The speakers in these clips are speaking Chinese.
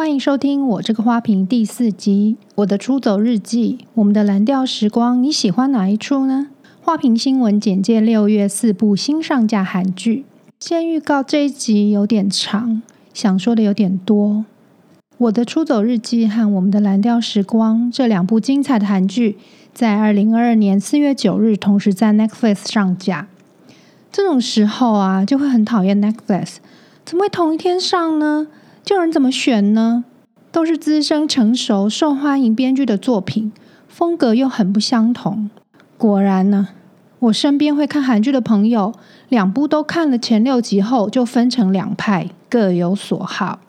欢迎收听我这个花瓶第四集《我的出走日记》。我们的蓝调时光，你喜欢哪一出呢？花瓶新闻简介：六月四部新上架韩剧。先预告这一集有点长，想说的有点多。我的出走日记和我们的蓝调时光这两部精彩的韩剧，在二零二二年四月九日同时在 Netflix 上架。这种时候啊，就会很讨厌 Netflix，怎么会同一天上呢？叫人怎么选呢？都是资深、成熟、受欢迎编剧的作品，风格又很不相同。果然呢，我身边会看韩剧的朋友，两部都看了前六集后，就分成两派，各有所好。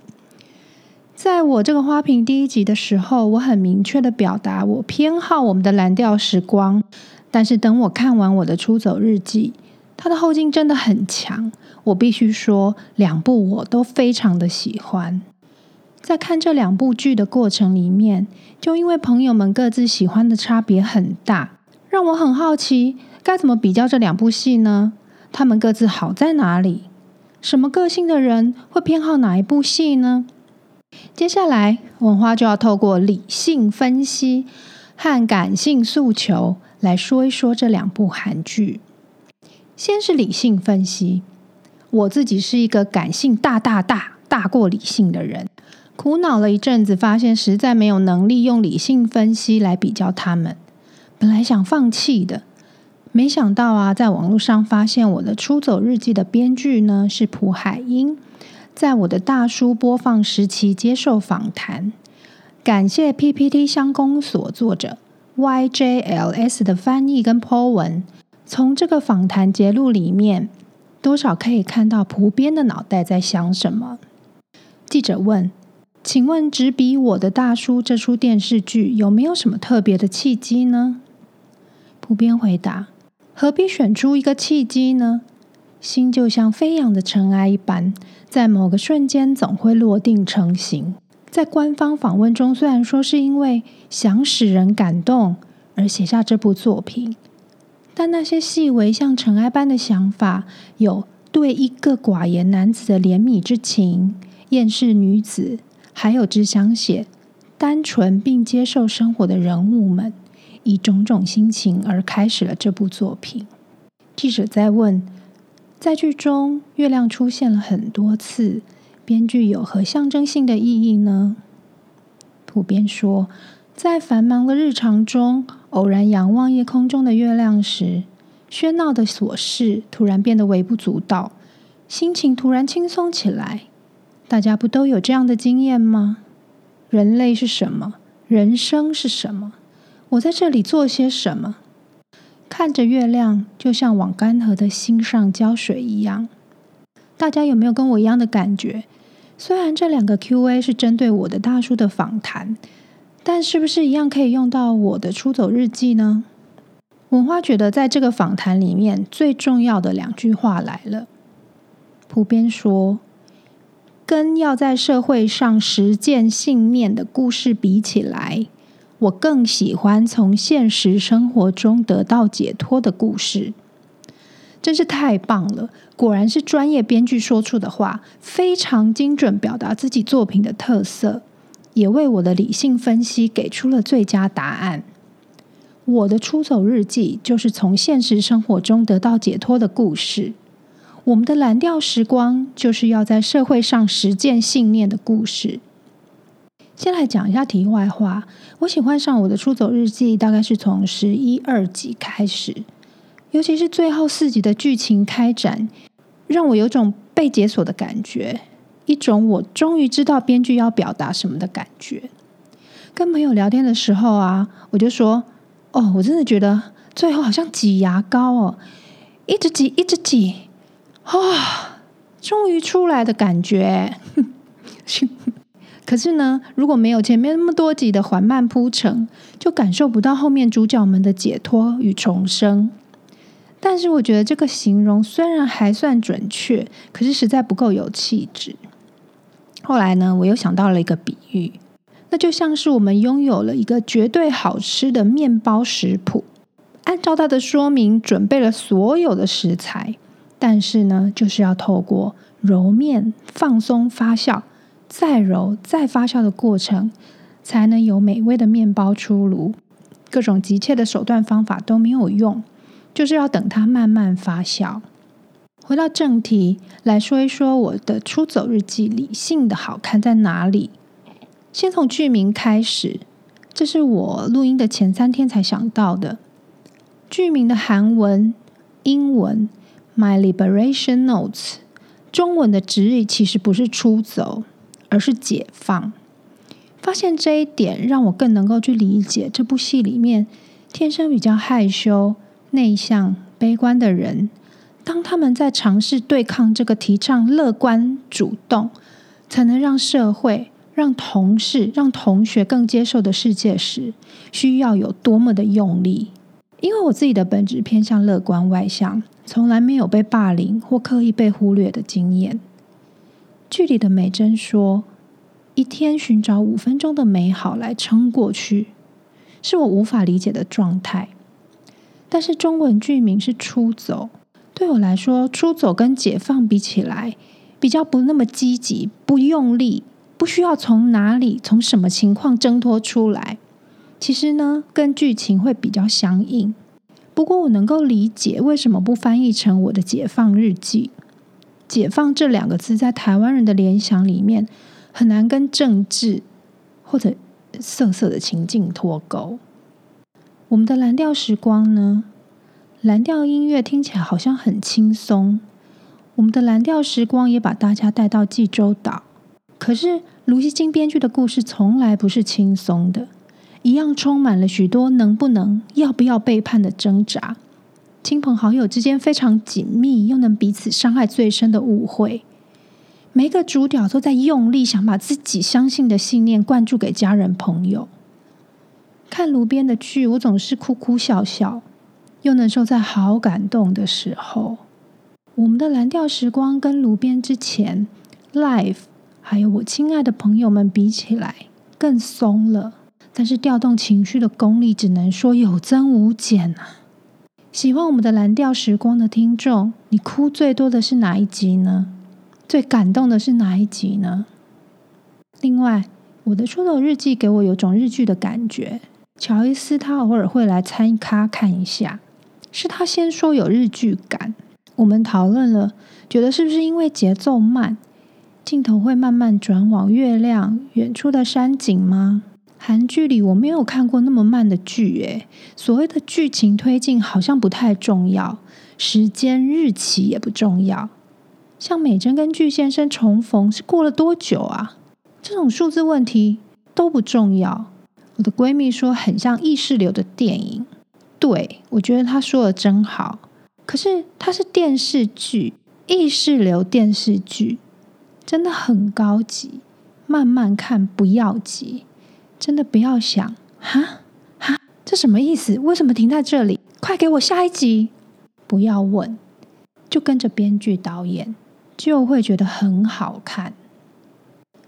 在我这个花瓶第一集的时候，我很明确的表达我偏好我们的蓝调时光。但是等我看完我的出走日记，它的后劲真的很强。我必须说，两部我都非常的喜欢。在看这两部剧的过程里面，就因为朋友们各自喜欢的差别很大，让我很好奇该怎么比较这两部戏呢？他们各自好在哪里？什么个性的人会偏好哪一部戏呢？接下来，文花就要透过理性分析和感性诉求来说一说这两部韩剧。先是理性分析，我自己是一个感性大大大大过理性的人，苦恼了一阵子，发现实在没有能力用理性分析来比较他们。本来想放弃的，没想到啊，在网络上发现我的《出走日记》的编剧呢是朴海英。在我的大叔播放时期接受访谈，感谢 PPT 相公所作者 YJLS 的翻译跟 Po 文。从这个访谈节录里面，多少可以看到朴编的脑袋在想什么。记者问：“请问执笔我的大叔这出电视剧有没有什么特别的契机呢？”朴编回答：“何必选出一个契机呢？”心就像飞扬的尘埃一般，在某个瞬间总会落定成型。在官方访问中，虽然说是因为想使人感动而写下这部作品，但那些细微像尘埃般的想法，有对一个寡言男子的怜悯之情、厌世女子，还有只想写单纯并接受生活的人物们，以种种心情而开始了这部作品。记者在问。在剧中，月亮出现了很多次，编剧有何象征性的意义呢？普遍说，在繁忙的日常中，偶然仰望夜空中的月亮时，喧闹的琐事突然变得微不足道，心情突然轻松起来。大家不都有这样的经验吗？人类是什么？人生是什么？我在这里做些什么？看着月亮，就像往干涸的心上浇水一样。大家有没有跟我一样的感觉？虽然这两个 Q&A 是针对我的大叔的访谈，但是不是一样可以用到我的出走日记呢？文花觉得，在这个访谈里面最重要的两句话来了。朴编说：“跟要在社会上实践信念的故事比起来。”我更喜欢从现实生活中得到解脱的故事，真是太棒了！果然是专业编剧说出的话，非常精准表达自己作品的特色，也为我的理性分析给出了最佳答案。我的出走日记就是从现实生活中得到解脱的故事，我们的蓝调时光就是要在社会上实践信念的故事。先来讲一下题外话。我喜欢上我的出走日记，大概是从十一二集开始，尤其是最后四集的剧情开展，让我有种被解锁的感觉，一种我终于知道编剧要表达什么的感觉。跟朋友聊天的时候啊，我就说：“哦，我真的觉得最后好像挤牙膏哦，一直挤，一直挤，啊、哦，终于出来的感觉。”可是呢，如果没有前面那么多集的缓慢铺陈，就感受不到后面主角们的解脱与重生。但是我觉得这个形容虽然还算准确，可是实在不够有气质。后来呢，我又想到了一个比喻，那就像是我们拥有了一个绝对好吃的面包食谱，按照它的说明准备了所有的食材，但是呢，就是要透过揉面、放松、发酵。再揉、再发酵的过程，才能有美味的面包出炉。各种急切的手段方法都没有用，就是要等它慢慢发酵。回到正题，来说一说我的《出走日记》理性的好看在哪里？先从剧名开始，这是我录音的前三天才想到的。剧名的韩文、英文《My Liberation Notes》，中文的直译其实不是出走，而是解放。发现这一点，让我更能够去理解这部戏里面天生比较害羞、内向、悲观的人。当他们在尝试对抗这个提倡乐观、主动，才能让社会、让同事、让同学更接受的世界时，需要有多么的用力？因为我自己的本质偏向乐观外向，从来没有被霸凌或刻意被忽略的经验。剧里的美珍说：“一天寻找五分钟的美好来撑过去，是我无法理解的状态。”但是中文剧名是“出走”。对我来说，出走跟解放比起来，比较不那么积极，不用力，不需要从哪里、从什么情况挣脱出来。其实呢，跟剧情会比较相应。不过我能够理解为什么不翻译成我的解放日记。解放这两个字在台湾人的联想里面，很难跟政治或者色色的情境脱钩。我们的蓝调时光呢？蓝调音乐听起来好像很轻松，我们的蓝调时光也把大家带到济州岛。可是卢熙京编剧的故事从来不是轻松的，一样充满了许多能不能、要不要背叛的挣扎，亲朋好友之间非常紧密又能彼此伤害最深的误会。每个主角都在用力想把自己相信的信念灌注给家人朋友。看卢边的剧，我总是哭哭笑笑。又能收在好感动的时候，我们的蓝调时光跟炉边之前 Life 还有我亲爱的朋友们比起来更松了，但是调动情绪的功力只能说有增无减啊！喜欢我们的蓝调时光的听众，你哭最多的是哪一集呢？最感动的是哪一集呢？另外，我的出走日记给我有种日剧的感觉，乔伊斯他偶尔会来参咖看一下。是他先说有日剧感，我们讨论了，觉得是不是因为节奏慢，镜头会慢慢转往月亮、远处的山景吗？韩剧里我没有看过那么慢的剧，诶，所谓的剧情推进好像不太重要，时间日期也不重要。像美珍跟具先生重逢是过了多久啊？这种数字问题都不重要。我的闺蜜说很像意识流的电影。对，我觉得他说的真好。可是它是电视剧，意识流电视剧，真的很高级。慢慢看，不要急，真的不要想，哈哈，这什么意思？为什么停在这里？快给我下一集！不要问，就跟着编剧导演，就会觉得很好看。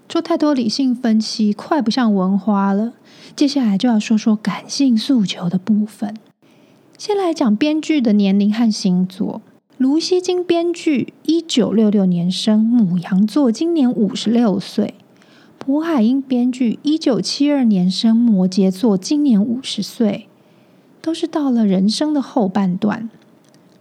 做太多理性分析，快不像文花了。接下来就要说说感性诉求的部分。先来讲编剧的年龄和星座。卢锡京编剧，一九六六年生，牡羊座，今年五十六岁。朴海英编剧，一九七二年生，摩羯座，今年五十岁。都是到了人生的后半段。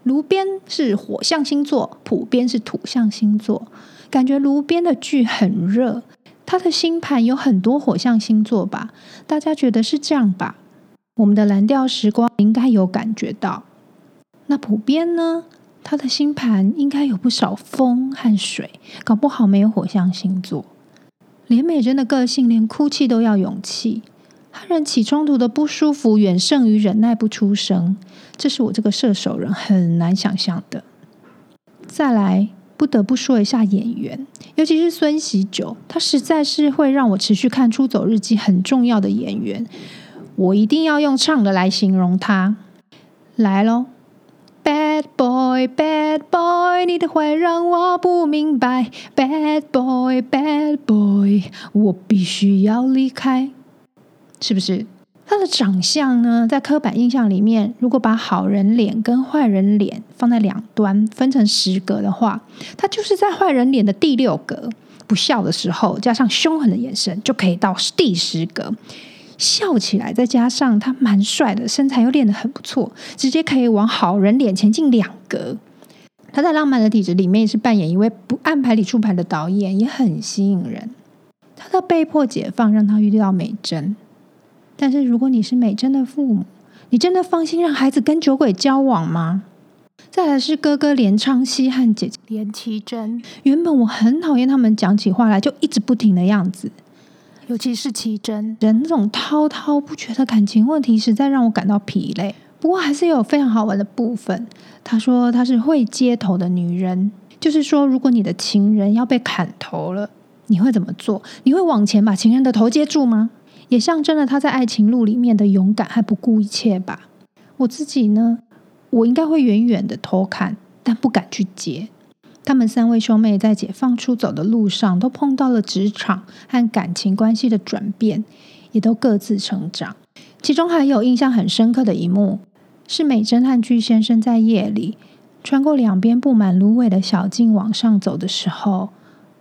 卢边是火象星座，普边是土象星座。感觉卢边的剧很热，他的星盘有很多火象星座吧？大家觉得是这样吧？我们的蓝调时光应该有感觉到，那普遍呢？他的星盘应该有不少风和水，搞不好没有火象星座。连美珍的个性，连哭泣都要勇气，和人起冲突的不舒服远胜于忍耐不出声，这是我这个射手人很难想象的。再来，不得不说一下演员，尤其是孙喜九，他实在是会让我持续看《出走日记》很重要的演员。我一定要用唱的来形容他，来喽！Bad boy, bad boy，你的坏让我不明白。Bad boy, bad boy，我必须要离开。是不是？他的长相呢，在刻板印象里面，如果把好人脸跟坏人脸放在两端，分成十格的话，他就是在坏人脸的第六格。不笑的时候，加上凶狠的眼神，就可以到第十格。笑起来，再加上他蛮帅的，身材又练得很不错，直接可以往好人脸前进两格。他在《浪漫的体质》里面也是扮演一位不按牌理出牌的导演，也很吸引人。他的被迫解放让他遇到美珍，但是如果你是美珍的父母，你真的放心让孩子跟酒鬼交往吗？再来是哥哥连昌熙和姐姐连綺珍，原本我很讨厌他们讲起话来就一直不停的样子。尤其是奇珍，人那种滔滔不绝的感情问题，实在让我感到疲累。不过还是有非常好玩的部分。他说她是会接头的女人，就是说，如果你的情人要被砍头了，你会怎么做？你会往前把情人的头接住吗？也象征了他在爱情路里面的勇敢还不顾一切吧。我自己呢，我应该会远远的偷看，但不敢去接。他们三位兄妹在解放出走的路上，都碰到了职场和感情关系的转变，也都各自成长。其中还有印象很深刻的一幕，是美珍和具先生在夜里穿过两边布满芦苇的小径往上走的时候，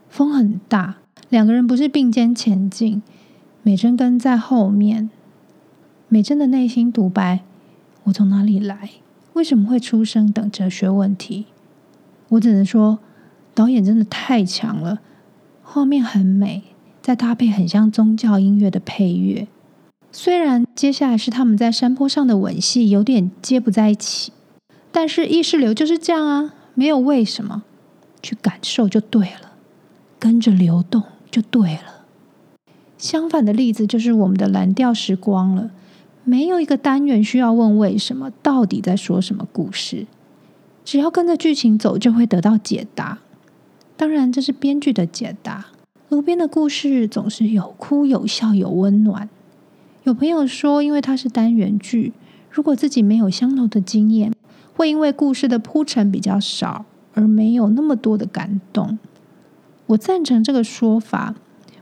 风很大，两个人不是并肩前进，美珍跟在后面。美珍的内心独白：我从哪里来？为什么会出生？等哲学问题。我只能说，导演真的太强了，画面很美，再搭配很像宗教音乐的配乐。虽然接下来是他们在山坡上的吻戏，有点接不在一起，但是意识流就是这样啊，没有为什么，去感受就对了，跟着流动就对了。相反的例子就是我们的蓝调时光了，没有一个单元需要问为什么，到底在说什么故事。只要跟着剧情走，就会得到解答。当然，这是编剧的解答。路边的故事总是有哭有笑有温暖。有朋友说，因为它是单元剧，如果自己没有相同的经验，会因为故事的铺陈比较少，而没有那么多的感动。我赞成这个说法。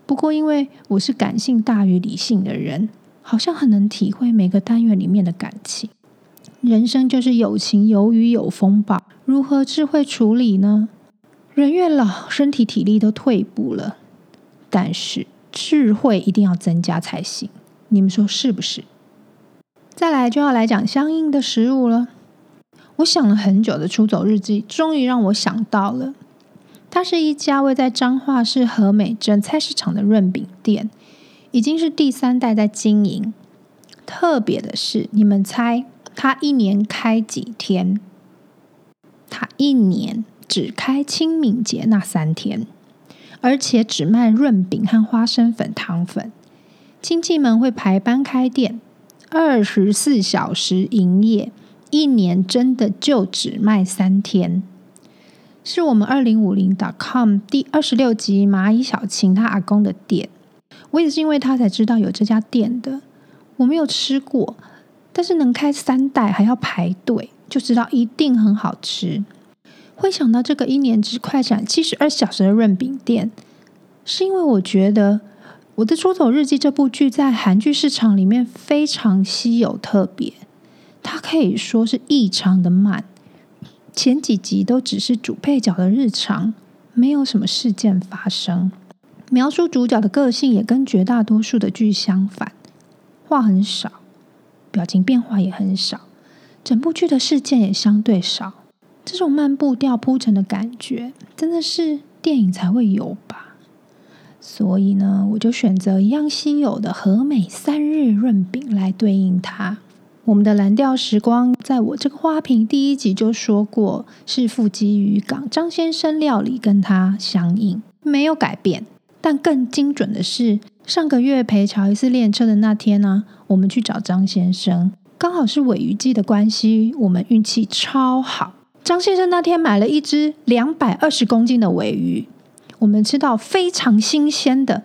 不过，因为我是感性大于理性的人，好像很能体会每个单元里面的感情。人生就是有晴有雨有风暴，如何智慧处理呢？人越老，身体体力都退步了，但是智慧一定要增加才行。你们说是不是？再来就要来讲相应的食物了。我想了很久的《出走日记》，终于让我想到了，它是一家位在彰化市和美镇菜市场的润饼店，已经是第三代在经营。特别的是，你们猜？他一年开几天？他一年只开清明节那三天，而且只卖润饼和花生粉、糖粉。亲戚们会排班开店，二十四小时营业，一年真的就只卖三天。是我们二零五零 .com 第二十六集蚂蚁小晴他阿公的店，我也是因为他才知道有这家店的，我没有吃过。但是能开三代还要排队，就知道一定很好吃。会想到这个一年只快闪七十二小时的润饼店，是因为我觉得《我的出走日记》这部剧在韩剧市场里面非常稀有特别。它可以说是异常的慢，前几集都只是主配角的日常，没有什么事件发生，描述主角的个性也跟绝大多数的剧相反，话很少。表情变化也很少，整部剧的事件也相对少。这种慢步调铺陈的感觉，真的是电影才会有吧？所以呢，我就选择一样稀有的和美三日润饼来对应它。我们的蓝调时光，在我这个花瓶第一集就说过，是富基渔港张先生料理跟它相应，没有改变。但更精准的是，上个月陪乔伊斯练车的那天呢、我们去找张先生，刚好是鮪鱼季的关系，我们运气超好。张先生那天买了一只两百二十公斤的鮪鱼，我们吃到非常新鲜的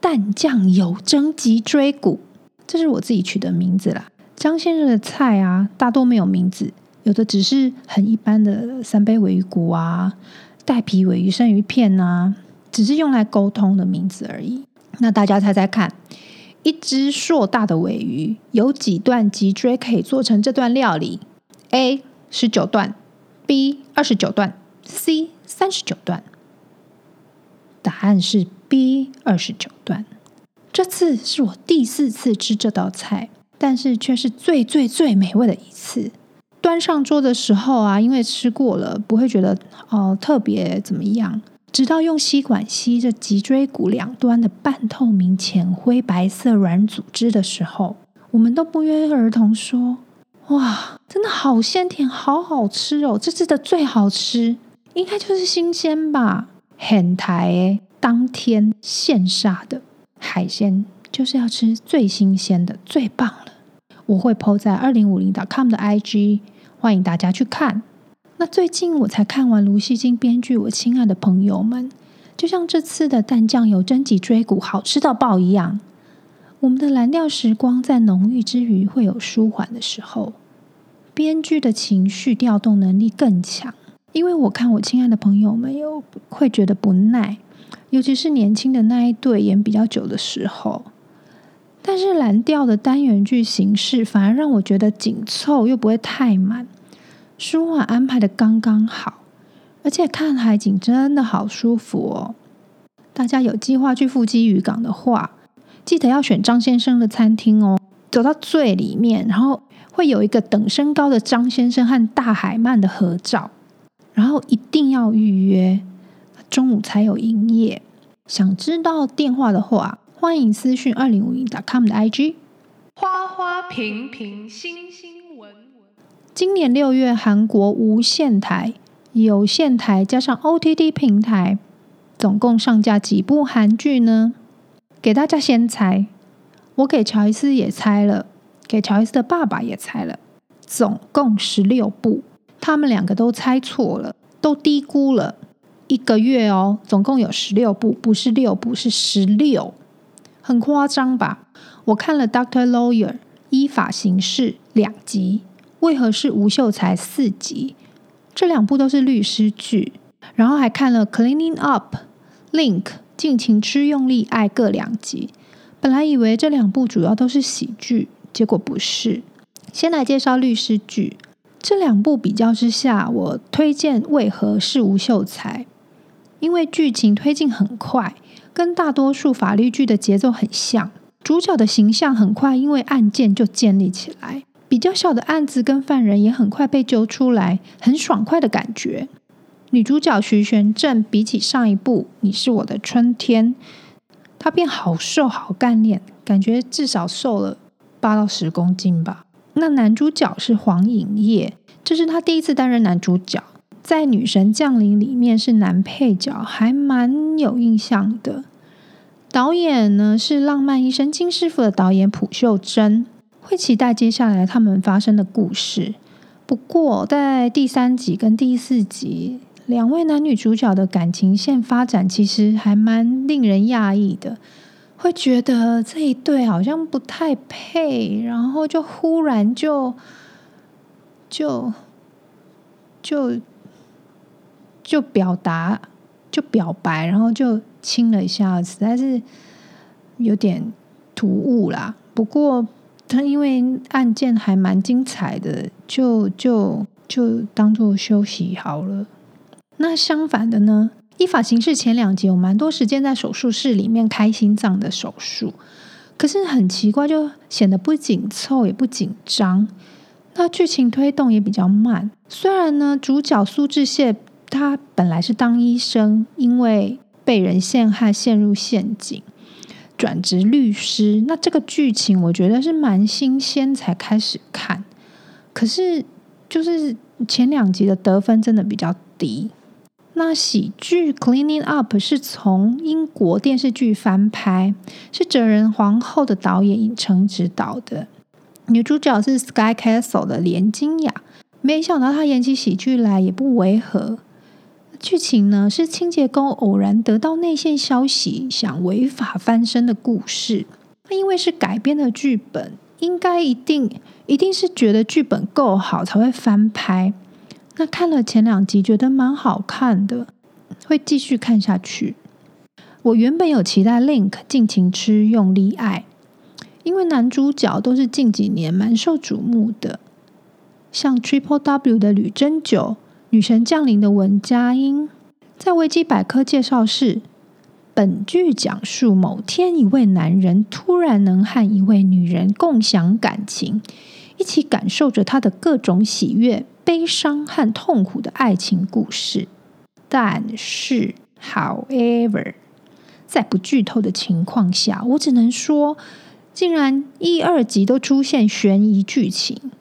淡酱油蒸脊椎骨，这是我自己取的名字啦。张先生的菜啊，大多没有名字，有的只是很一般的三杯鮪鱼骨啊，带皮鮪鱼生鱼片啊。只是用来沟通的名字而已。那大家猜猜看，一只硕大的尾鱼有几段脊椎可以做成这段料理？A. 十九段，B. 二十九段，C. 三十九段。答案是 B 二十九段。这次是我第四次吃这道菜，但是却是最最最美味的一次。端上桌的时候啊，因为吃过了，不会觉得哦、特别怎么样。直到用吸管吸着脊椎骨两端的半透明浅灰白色软组织的时候，我们都不约而同说：“哇，真的好鲜甜，好好吃哦！这次的最好吃，应该就是新鲜吧？很台当天现杀的。”海鲜就是要吃最新鲜的，最棒了。我会 po 在二零五零 .com 的 IG，欢迎大家去看。那最近我才看完卢锡金编剧《我亲爱的朋友们》，就像这次的淡酱油蒸脊椎骨好吃到爆一样。我们的蓝调时光在浓郁之余会有舒缓的时候，编剧的情绪调动能力更强。因为我看我亲爱的朋友们有会觉得不耐。尤其是年轻的那一对演比较久的时候，但是蓝调的单元剧形式反而让我觉得紧凑又不会太满，舒缓安排的刚刚好，而且看海景真的好舒服哦。大家有计划去富基渔港的话，记得要选张先生的餐厅哦。走到最里面，然后会有一个等身高的张先生和大海鳗的合照，然后一定要预约。中午才有营业，想知道电话的话，欢迎私讯二零五零 .com 的 IG。花花平平星星。今年六月，韩国无线台、有线台加上 OTT 平台，总共上架几部韩剧呢？给大家先猜，我给乔伊斯也猜了，给乔伊斯的爸爸也猜了，总共十六部，他们两个都猜错了，都低估了。一个月哦，总共有十六部，不是六部，是十六，很夸张吧？我看了《Doctor Lawyer》依法行事两集，为何是吴秀才四集？这两部都是律师剧，然后还看了《Cleaning Up》、《Link》尽情吃用力爱各两集。本来以为这两部主要都是喜剧，结果不是。先来介绍律师剧，这两部比较之下，我推荐《为何是吴秀才》。因为剧情推进很快，跟大多数法律剧的节奏很像。主角的形象很快，因为案件就建立起来。比较小的案子跟犯人也很快被揪出来，很爽快的感觉。女主角徐玄正比起上一部《你是我的春天》，她变好瘦好干练，感觉至少瘦了八到十公斤吧。那男主角是黄颖烨，这是他第一次担任男主角。在《女神降临》里面是男配角，还蛮有印象的。导演呢是《浪漫医生金师傅》的导演朴秀珍，会期待接下来他们发生的故事。不过在第三集跟第四集，两位男女主角的感情线发展其实还蛮令人讶异的，会觉得这一对好像不太配，然后就忽然就就就。就表达，就表白，然后就亲了一下，实在是有点突兀啦。不过因为案件还蛮精彩的，就就就当做休息好了。那相反的呢？依法行事前两集有蛮多时间在手术室里面开心脏的手术，可是很奇怪，就显得不紧凑也不紧张。那剧情推动也比较慢。虽然呢，主角苏志燮。他本来是当医生，因为被人陷害陷入陷阱，转职律师。那这个剧情我觉得是蛮新鲜，才开始看。可是就是前两集的得分真的比较低。那喜剧《Cleaning Up》是从英国电视剧翻拍，是《哲仁皇后》的导演尹成执导的，女主角是《Sky Castle》的连金雅。没想到她演起喜剧来也不违和。剧情呢是清洁工偶然得到内线消息，想违法翻身的故事。那因为是改编的剧本，应该一定一定是觉得剧本够好才会翻拍。那看了前两集，觉得蛮好看的，会继续看下去。我原本有期待《Link》尽情吃用力爱，因为男主角都是近几年蛮受瞩目的，像 Triple W 的吕珍九。女神降临的文佳音，在维基百科介绍是本剧讲述某天，一位男人突然能和一位女人共享感情，一起感受着他的各种喜悦、悲伤和痛苦的爱情故事。但是，however，在不剧透的情况下，我只能说，竟然一二集都出现悬疑剧情，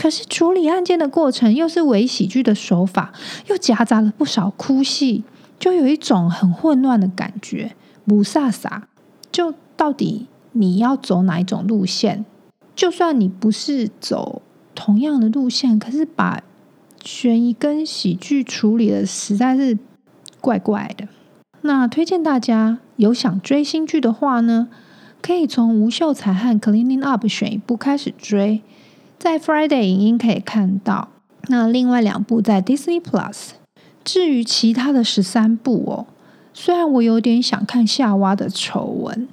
可是处理案件的过程又是伪喜剧的手法，又夹杂了不少哭戏。就有一种很混乱的感觉，雾煞煞。就到底你要走哪一种路线？就算你不是走同样的路线，可是把悬疑跟喜剧处理的实在是怪怪的。那推荐大家有想追新剧的话呢，可以从吴秀才和 Cleaning Up 选一部开始追，在 Friday 影音可以看到。那另外两部在 Disney Plus。至于其他的十三部哦，虽然我有点想看夏娃的丑闻，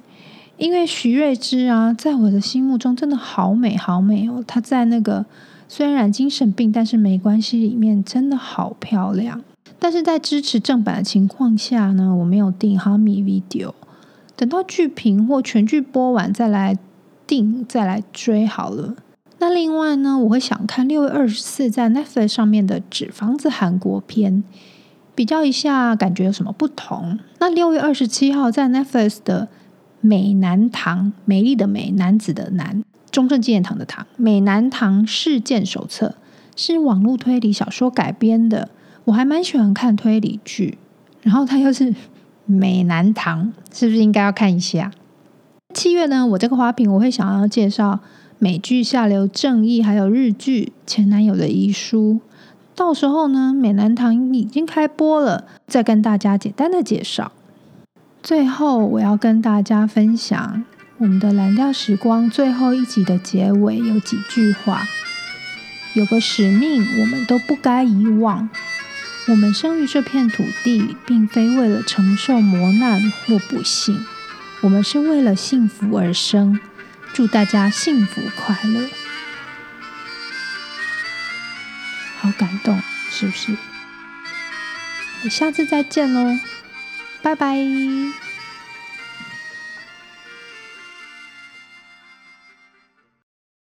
因为徐睿知啊，在我的心目中真的好美好美哦。她在那个虽然精神病但是没关系里面真的好漂亮。但是在支持正版的情况下呢，我没有订哈米 Video，等到剧评或全剧播完再来订再来追好了。那另外呢，我会想看六月二十四在 Netflix 上面的《纸房子》韩国片，比较一下感觉有什么不同。那六月二十七号在 Netflix 的《美男堂》，美丽的美，男子的男，中正纪念堂的堂，《美男堂事件手册》是网络推理小说改编的，我还蛮喜欢看推理剧，然后它又是美男堂，是不是应该要看一下？七月呢，我这个花瓶我会想要介绍。美剧《下流正义》还有日剧《前男友的遗书》，到时候呢，美男堂已经开播了，再跟大家简单的介绍。最后，我要跟大家分享我们的蓝调时光最后一集的结尾有几句话：有个使命，我们都不该遗忘。我们生于这片土地，并非为了承受磨难或不幸，我们是为了幸福而生。祝大家幸福快乐，好感动，是不是？下次再见喽，拜拜。